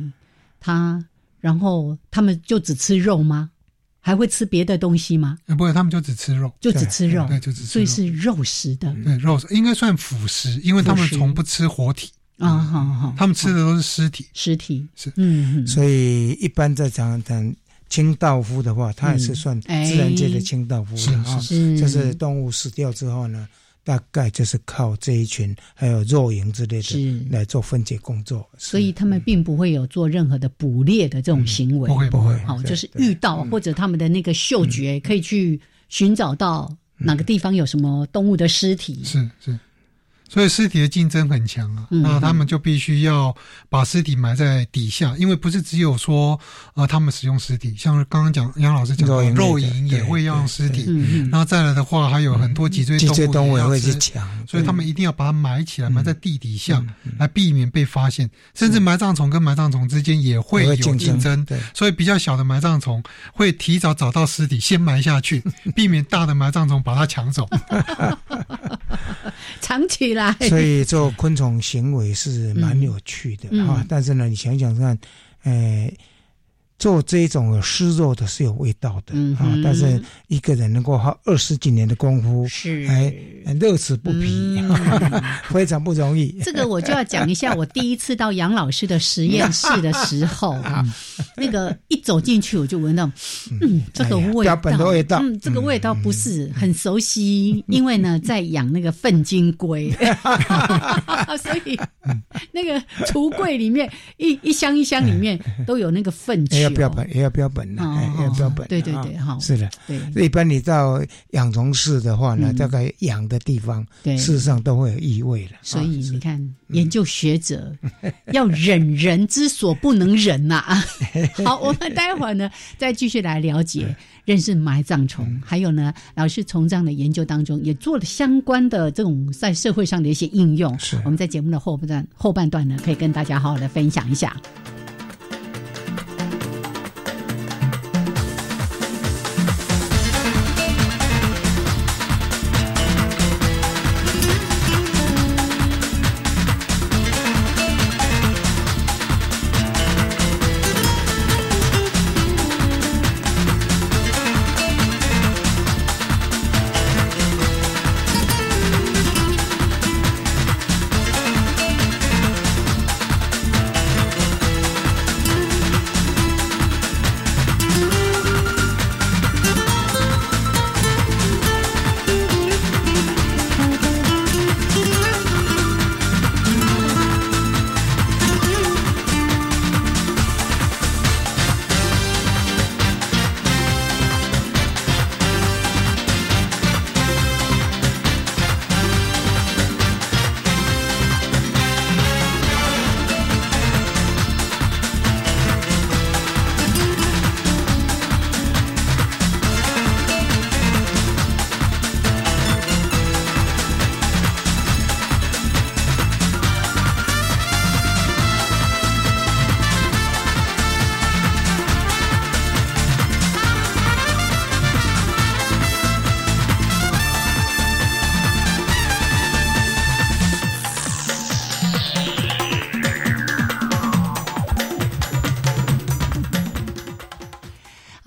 他然后他们就只吃肉吗？还会吃别的东西吗？不会，他们就只吃肉，就只吃肉，对，就只吃。所以是肉食的，对，肉食应该算腐食，因为他们从不吃活体啊，好好，他们吃的都是尸体，尸体。是，嗯，所以一般在讲讲清道夫的话，他也是算自然界的清道夫的啊，是，就是动物死掉之后呢。大概就是靠这一群还有肉蝇之类的来做分解工作，所以他们并不会有做任何的捕猎的这种行为，不会不会，好，就是遇到或者他们的那个嗅觉可以去寻找到哪个地方有什么动物的尸体，是是。所以尸体的竞争很强啊，那他们就必须要把尸体埋在底下，因为不是只有说呃他们使用尸体，像刚刚讲杨老师讲的肉蝇也会要用尸体，然后再来的话还有很多脊椎动物也会去抢，所以他们一定要把它埋起来，埋在地底下来避免被发现，甚至埋葬虫跟埋葬虫之间也会有竞争，所以比较小的埋葬虫会提早找到尸体先埋下去，避免大的埋葬虫把它抢走，藏起来。所以做昆虫行为是蛮有趣的啊，但是呢，你想想看，呃。做这种湿肉的是有味道的啊，但是一个人能够花二十几年的功夫，是。哎乐此不疲，非常不容易。这个我就要讲一下，我第一次到杨老师的实验室的时候 啊，那个一走进去我就闻到，嗯，这个味道，味道，嗯，这个味道不是很熟悉，因为呢在养那个粪金龟，所以那个橱柜里面一一箱一箱里面都有那个粪球。标本也要标本的，要标本。对对对，哈，是的。对，一般你到养虫室的话呢，大概养的地方，事实上都会有异味的。所以你看，研究学者 要忍人之所不能忍呐。好，我们待会儿呢，再继续来了解、认识埋葬虫，还有呢，老师从这样的研究当中也做了相关的这种在社会上的一些应用。是，我们在节目的后半段后半段呢，可以跟大家好好的分享一下。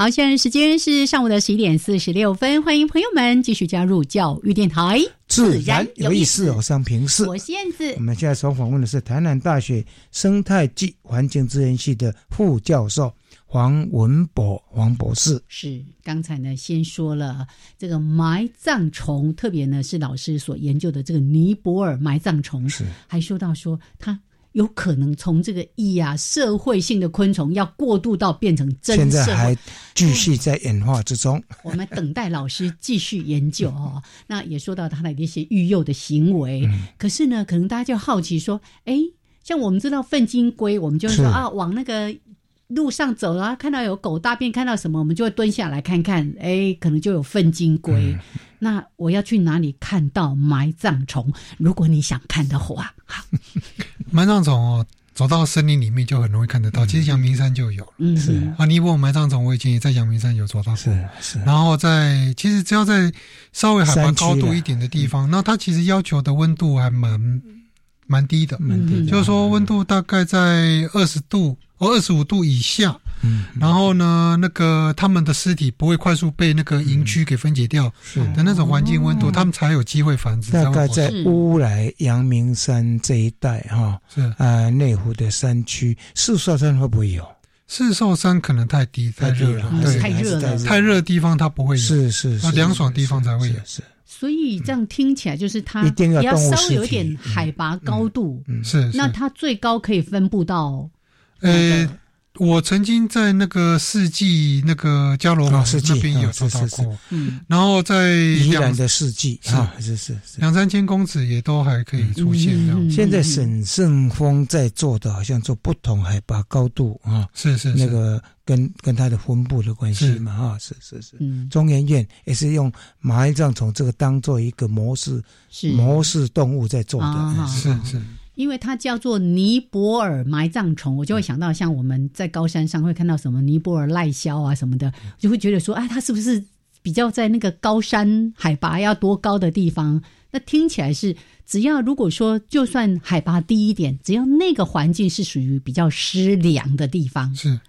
好，现在时间是上午的十一点四十六分，欢迎朋友们继续加入教育电台，自然有意思。我上平视，我是燕子。我们现在所访问的是台南大学生态暨环境资源系的副教授黄文博黄博士。是刚才呢，先说了这个埋葬虫，特别呢是老师所研究的这个尼泊尔埋葬虫，是还说到说它。有可能从这个易啊社会性的昆虫，要过渡到变成真现在还继续在演化之中。我们等待老师继续研究哦。那也说到它的一些育幼的行为，可是呢，可能大家就好奇说，哎，像我们知道粪金龟，我们就说啊，往那个。路上走啊，看到有狗大便，看到什么，我们就会蹲下来看看。哎，可能就有粪金龟。那我要去哪里看到埋葬虫？如果你想看的话，埋葬虫哦，走到森林里面就很容易看得到。其实阳明山就有，嗯，是啊。尼泊尔埋葬虫，我以前也在阳明山有走到，是是。然后在其实只要在稍微海拔高度一点的地方，那它其实要求的温度还蛮蛮低的，蛮低，就是说温度大概在二十度。哦，二十五度以下，嗯，然后呢，那个他们的尸体不会快速被那个营区给分解掉，是。的那种环境温度，他们才有机会繁殖。大概在乌来、阳明山这一带，哈，是。啊，内湖的山区，四寿山会不会有？四寿山可能太低，太热了，对，太热了，太热的地方它不会有，是是，那凉爽地方才会有。是，所以这样听起来就是它一定要稍微有一点海拔高度，是，那它最高可以分布到，呃。我曾经在那个世纪那个加罗瓦那边有做到过，嗯，然后在宜兰的世纪啊，是。是两三千公尺也都还可以出现这样。现在沈胜峰在做的，好像做不同海拔高度啊，是是那个跟跟它的分布的关系嘛啊，是。是是，中研院也是用埋葬虫这个当做一个模式模式动物在做的，是。是。因为它叫做尼泊尔埋葬虫，我就会想到像我们在高山上会看到什么尼泊尔赖肖啊什么的，就会觉得说，哎，它是不是比较在那个高山海拔要多高的地方？那听起来是，只要如果说就算海拔低一点，只要那个环境是属于比较湿凉的地方，是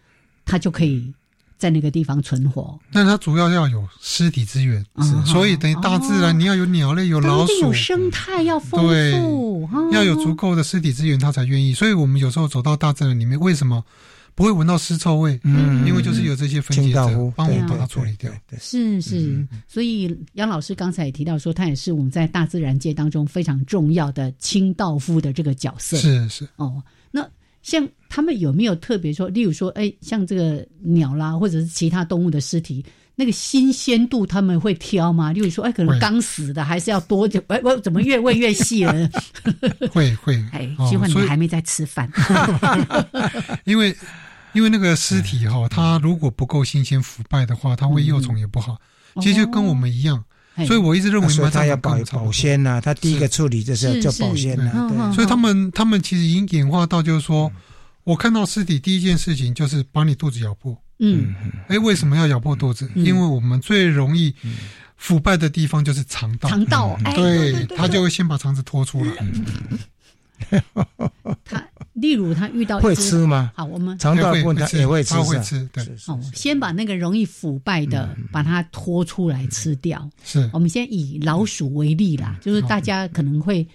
它就可以。在那个地方存活，但它主要要有尸体资源，所以等于大自然你要有鸟类、有老鼠，有生态要丰富，要有足够的尸体资源，它才愿意。所以我们有时候走到大自然里面，为什么不会闻到尸臭味？嗯，因为就是有这些分解者帮我们把它处理掉。是是，所以杨老师刚才也提到说，他也是我们在大自然界当中非常重要的清道夫的这个角色。是是哦，那。像他们有没有特别说，例如说，哎，像这个鸟啦，或者是其他动物的尸体，那个新鲜度他们会挑吗？例如说，哎，可能刚死的，还是要多久？哎，我怎么越喂越细了？会会，哎，希望你还没在吃饭。因为因为那个尸体哈，它如果不够新鲜腐败的话，它会幼虫也不好。其实就跟我们一样。所以我一直认为，他要保保鲜呐，它第一个处理就是要叫保鲜呐。所以他们他们其实已经演化到，就是说，我看到尸体第一件事情就是把你肚子咬破。嗯，哎，为什么要咬破肚子？因为我们最容易腐败的地方就是肠道。肠道，对，他就会先把肠子拖出来。他。例如，他遇到会吃吗？好，我们肠道问他也会吃，会吃。对，哦，先把那个容易腐败的把它拖出来吃掉。是，我们先以老鼠为例啦，就是大家可能会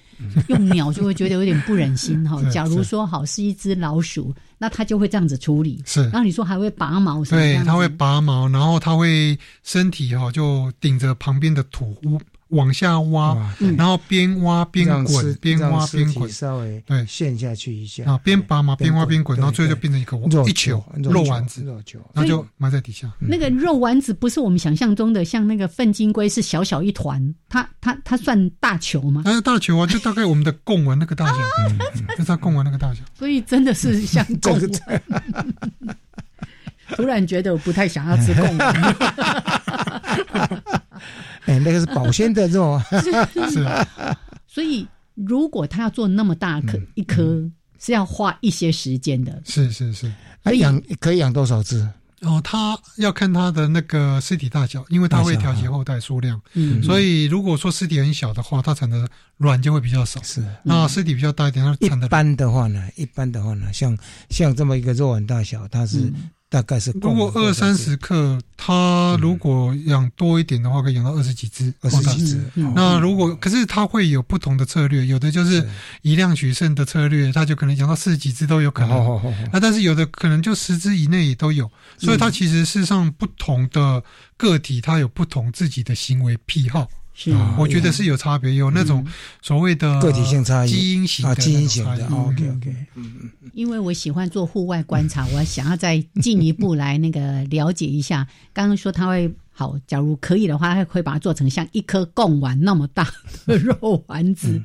用鸟就会觉得有点不忍心哈。假如说好是一只老鼠，那它就会这样子处理。是，然后你说还会拔毛，对，它会拔毛，然后它会身体哈就顶着旁边的土屋。往下挖，然后边挖边滚，边挖边滚，稍微对。陷下去一下。啊，边拔嘛边挖边滚，然后最后就变成一个一球肉丸子，然后就埋在底下。那个肉丸子不是我们想象中的像那个粪金龟是小小一团，它它它算大球吗？哎，大球啊，就大概我们的贡丸那个大小，就它贡丸那个大小。所以真的是像 贡丸。突然觉得我不太想要吃贡丸。哎，那个是保鲜的肉，是。所以，如果他要做那么大颗一颗，是要花一些时间的。是是是。哎，养可以养多少只？哦，它要看它的那个尸体大小，因为它会调节后代数量。嗯。所以，如果说尸体很小的话，它产的卵就会比较少。是。那尸体比较大一点，它产的。一般的话呢，一般的话呢，像像这么一个肉丸大小，它是。大概是如果二三十克，它如果养多一点的话，可以养到二十几只，二十几只。那如果可是它会有不同的策略，有的就是以量取胜的策略，它就可能养到四十几只都有可能。那但是有的可能就十只以内也都有，所以它其实事实上不同的个体，它有不同自己的行为癖好。是，我觉得是有差别，有那种所谓的个体性差异、基因型啊，基因型的。OK OK，嗯嗯。因为我喜欢做户外观察，我想要再进一步来那个了解一下。刚刚说他会好，假如可以的话，他会把它做成像一颗贡丸那么大的肉丸子。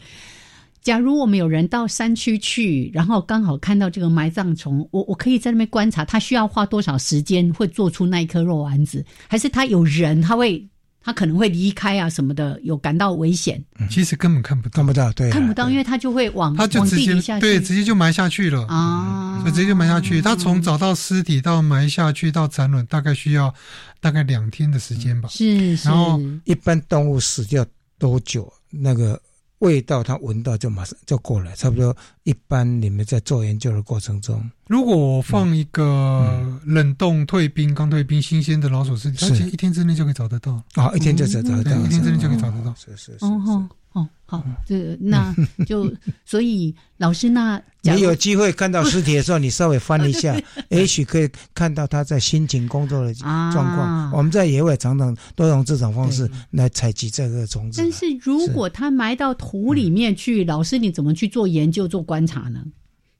假如我们有人到山区去，然后刚好看到这个埋葬虫，我我可以在那边观察，他需要花多少时间会做出那一颗肉丸子？还是他有人他会？他可能会离开啊什么的，有感到危险。其实根本看不到，看不到，对，看不到，因为他就会往他就直接对，直接就埋下去了啊，所以直接就埋下去。他从找到尸体到埋下去到产卵，大概需要大概两天的时间吧。是，然后一般动物死掉多久？那个。味道，它闻到就马上就过来，差不多。一般你们在做研究的过程中，如果我放一个冷冻退冰、刚退冰、新鲜的老鼠尸体，它其实一天之内就可以找得到。啊，一天就找得到，一天之内就可以找得到。是是是。哦哦，好，这那就 所以老师那你有机会看到尸体的时候，你稍微翻一下，也许可以看到他在辛勤工作的状况。我们在野外常常都用这种方式来采集这个虫子。但是如果他埋到土里面去，老师你怎么去做研究、做观察呢？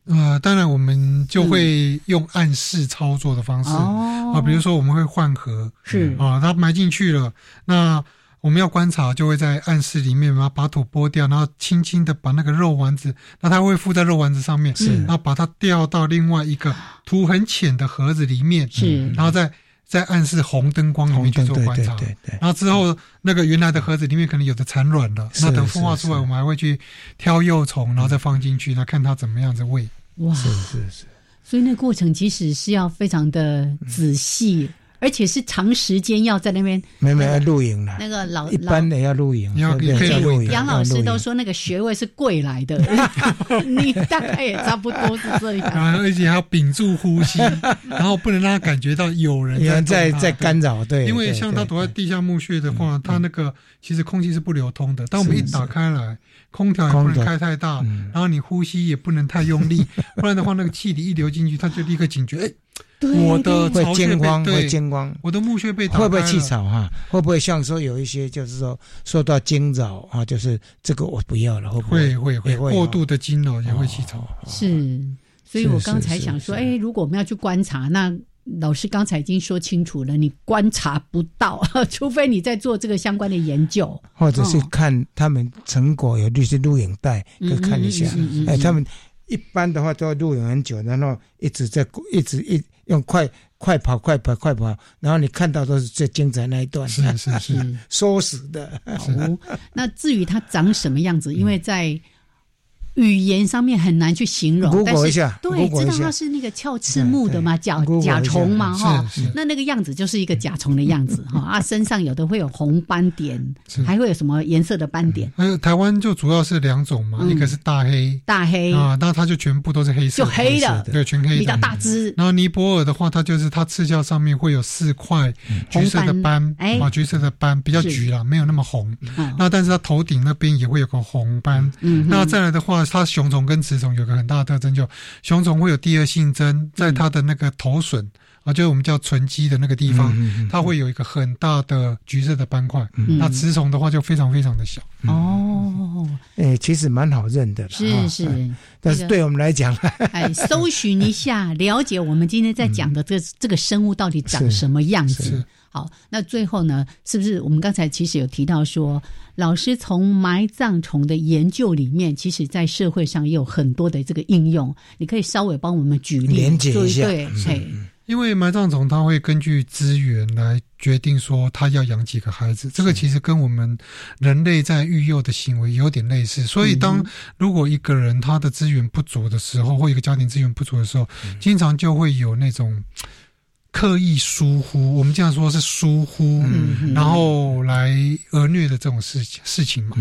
呃，当然我们就会用暗示操作的方式啊，比如说我们会换核，是啊，它埋进去了，那。我们要观察，就会在暗室里面嘛，把土剥掉，然后轻轻的把那个肉丸子，那它会附在肉丸子上面，是，然后把它吊到另外一个土很浅的盒子里面，是，然后再在暗室红灯光里面去做观察，对对，然后之后那个原来的盒子里面可能有的产卵了，那等孵化出来，我们还会去挑幼虫，然后再放进去，那看它怎么样子喂。哇，是是是，所以那过程其实是要非常的仔细。而且是长时间要在那边，没没要露营了。那个老一般的要露营，要可以露营。杨老师都说那个穴位是贵来的，你大概也差不多是这样。而且还要屏住呼吸，然后不能让他感觉到有人在在干扰。对，因为像他躲在地下墓穴的话，他那个其实空气是不流通的。当我们一打开来，空调也不能开太大，然后你呼吸也不能太用力，不然的话那个气体一流进去，他就立刻警觉。哎。我的会尖光，会尖光。我的墓穴被会不会气草哈？会不会像说有一些就是说受到惊扰啊？就是这个我不要了，会不会？会会会过度的惊扰也会气草。是，所以我刚才想说，哎，如果我们要去观察，那老师刚才已经说清楚了，你观察不到，除非你在做这个相关的研究，或者是看他们成果有那些录影带，可以看一下。哎，他们一般的话都要录影很久，然后一直在一直一。用快快跑快跑快跑，然后你看到都是最精彩那一段，是是是，缩死 的。那至于它长什么样子，因为在。语言上面很难去形容，但是对，知道它是那个鞘翅目的嘛，甲甲虫嘛，哈，那那个样子就是一个甲虫的样子哈，啊，身上有的会有红斑点，还会有什么颜色的斑点？还有台湾就主要是两种嘛，一个是大黑，大黑。啊，那它就全部都是黑色，就黑的，对，全黑的，比较大只。然后尼泊尔的话，它就是它刺鞘上面会有四块橘色的斑，啊，橘色的斑比较橘了，没有那么红。那但是它头顶那边也会有个红斑。嗯那再来的话。它雄虫跟雌虫有个很大的特征，就雄虫会有第二性征，在它的那个头笋啊，就是我们叫唇基的那个地方，它会有一个很大的橘色的斑块。那雌虫的话就非常非常的小。哦，哎，其实蛮好认的啦，是是，但是对我们来讲，哎，搜寻一下，了解我们今天在讲的这这个生物到底长什么样子。好，那最后呢，是不是我们刚才其实有提到说，老师从埋葬虫的研究里面，其实在社会上也有很多的这个应用，你可以稍微帮我们举例连接一下。对，因为埋葬虫它会根据资源来决定说它要养几个孩子，这个其实跟我们人类在育幼的行为有点类似。所以，当如果一个人他的资源不足的时候，或一个家庭资源不足的时候，经常就会有那种。刻意疏忽，我们这样说是疏忽，然后来讹虐的这种事情事情嘛。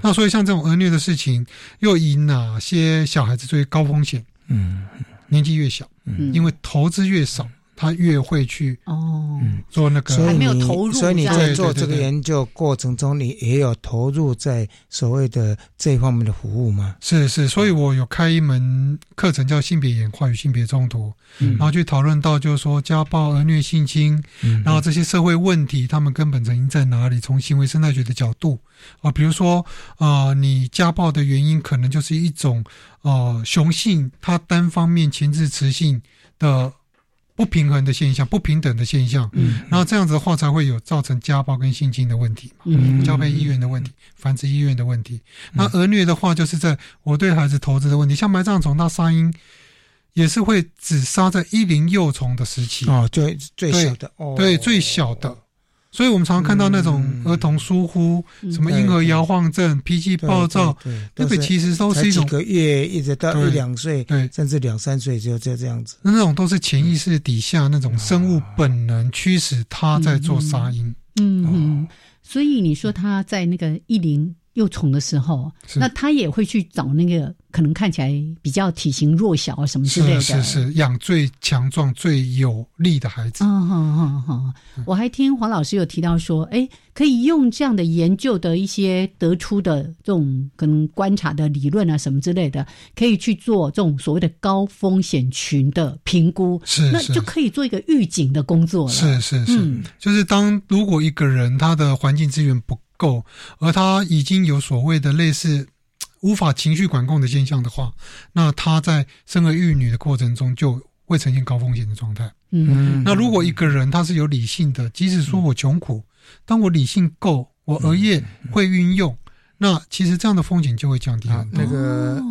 那所以像这种讹虐的事情，又以哪些小孩子最高风险？嗯，年纪越小，因为投资越少，他越会去哦做那个，所以你投入，所以你在做这个研究过程中，你也有投入在所谓的这方面的服务吗？是是，所以我有开一门课程叫性别演化与性别冲突，然后去讨论到就是说家暴、儿虐、性侵，然后这些社会问题，他们根本成因在哪里？从行为生态学的角度啊，比如说啊，你家暴的原因可能就是一种呃雄性他单方面前置雌性的。不平衡的现象，不平等的现象，嗯，然后这样子的话才会有造成家暴跟性侵的问题嘛，嗯，交配意愿的问题，繁殖意愿的问题。那儿虐的话，就是在我对孩子投资的问题，像埋葬虫，它杀婴也是会只杀在一龄幼虫的时期。哦，最最小的，对，最小的。所以，我们常常看到那种儿童疏忽，什么婴儿摇晃症、脾气暴躁，那个其实都是一种几个月一直到一两岁，对，甚至两三岁就就这样子。那那种都是潜意识底下那种生物本能驱使他在做杀音。嗯，所以你说他在那个一龄。幼虫的时候，那他也会去找那个可能看起来比较体型弱小啊什么之类的，是是养最强壮、最有力的孩子。嗯嗯嗯嗯。我还听黄老师有提到说，哎，可以用这样的研究的一些得出的这种可能观察的理论啊什么之类的，可以去做这种所谓的高风险群的评估，是那就可以做一个预警的工作了。是是是，就是当如果一个人他的环境资源不。够，而他已经有所谓的类似 无法情绪管控的现象的话，那他在生儿育女的过程中就会呈现高风险的状态。嗯，那如果一个人他是有理性的，即使说我穷苦，当我理性够，我额叶会运用。那其实这样的风险就会降低很多。那个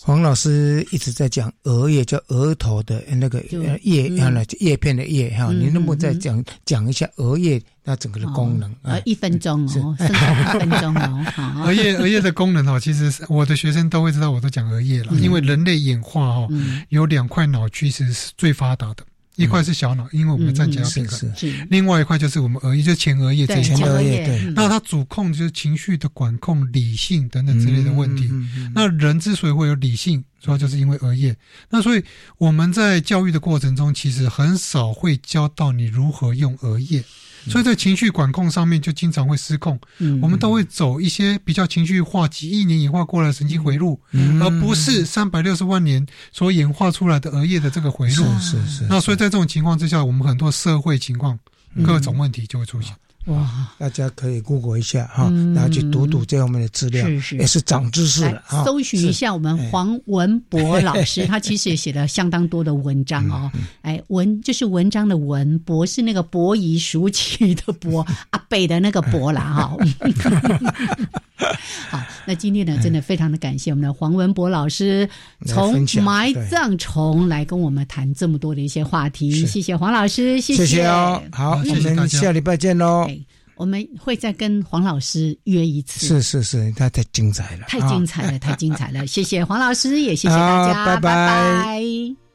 黄老师一直在讲额叶，叫额头的那个叶，哈，叶片的叶哈。你能不能再讲讲一下额叶那整个的功能？呃，一分钟哦，剩下一分钟哦。额叶额叶的功能哦，其实我的学生都会知道，我都讲额叶了，因为人类演化哦，有两块脑区其实是最发达的。一块是小脑，因为我们站起来平衡；另外一块就是我们额叶，就前额叶这一块。对，那它主控就是情绪的管控、理性等等之类的问题。那人之所以会有理性，主要就是因为额叶。那所以我们在教育的过程中，其实很少会教到你如何用额叶。所以在情绪管控上面就经常会失控，我们都会走一些比较情绪化、几亿年演化过来的神经回路，而不是三百六十万年所演化出来的额叶的这个回路。是是是。那所以在这种情况之下，我们很多社会情况、各种问题就会出现。哇，大家可以 Google 一下哈，然后去读读这方面的资料，是是，也是长知识了搜寻一下我们黄文博老师，他其实也写了相当多的文章哦。哎，文就是文章的文，博是那个伯夷叔齐的博，阿北的那个博啦哈。好，那今天呢，真的非常的感谢我们的黄文博老师，从埋葬虫来跟我们谈这么多的一些话题。谢谢黄老师，谢谢哦。好，我们下礼拜见喽。我们会再跟黄老师约一次。是是是，他太精彩了，太精彩了，太精彩了。谢谢黄老师，也谢谢大家，拜拜。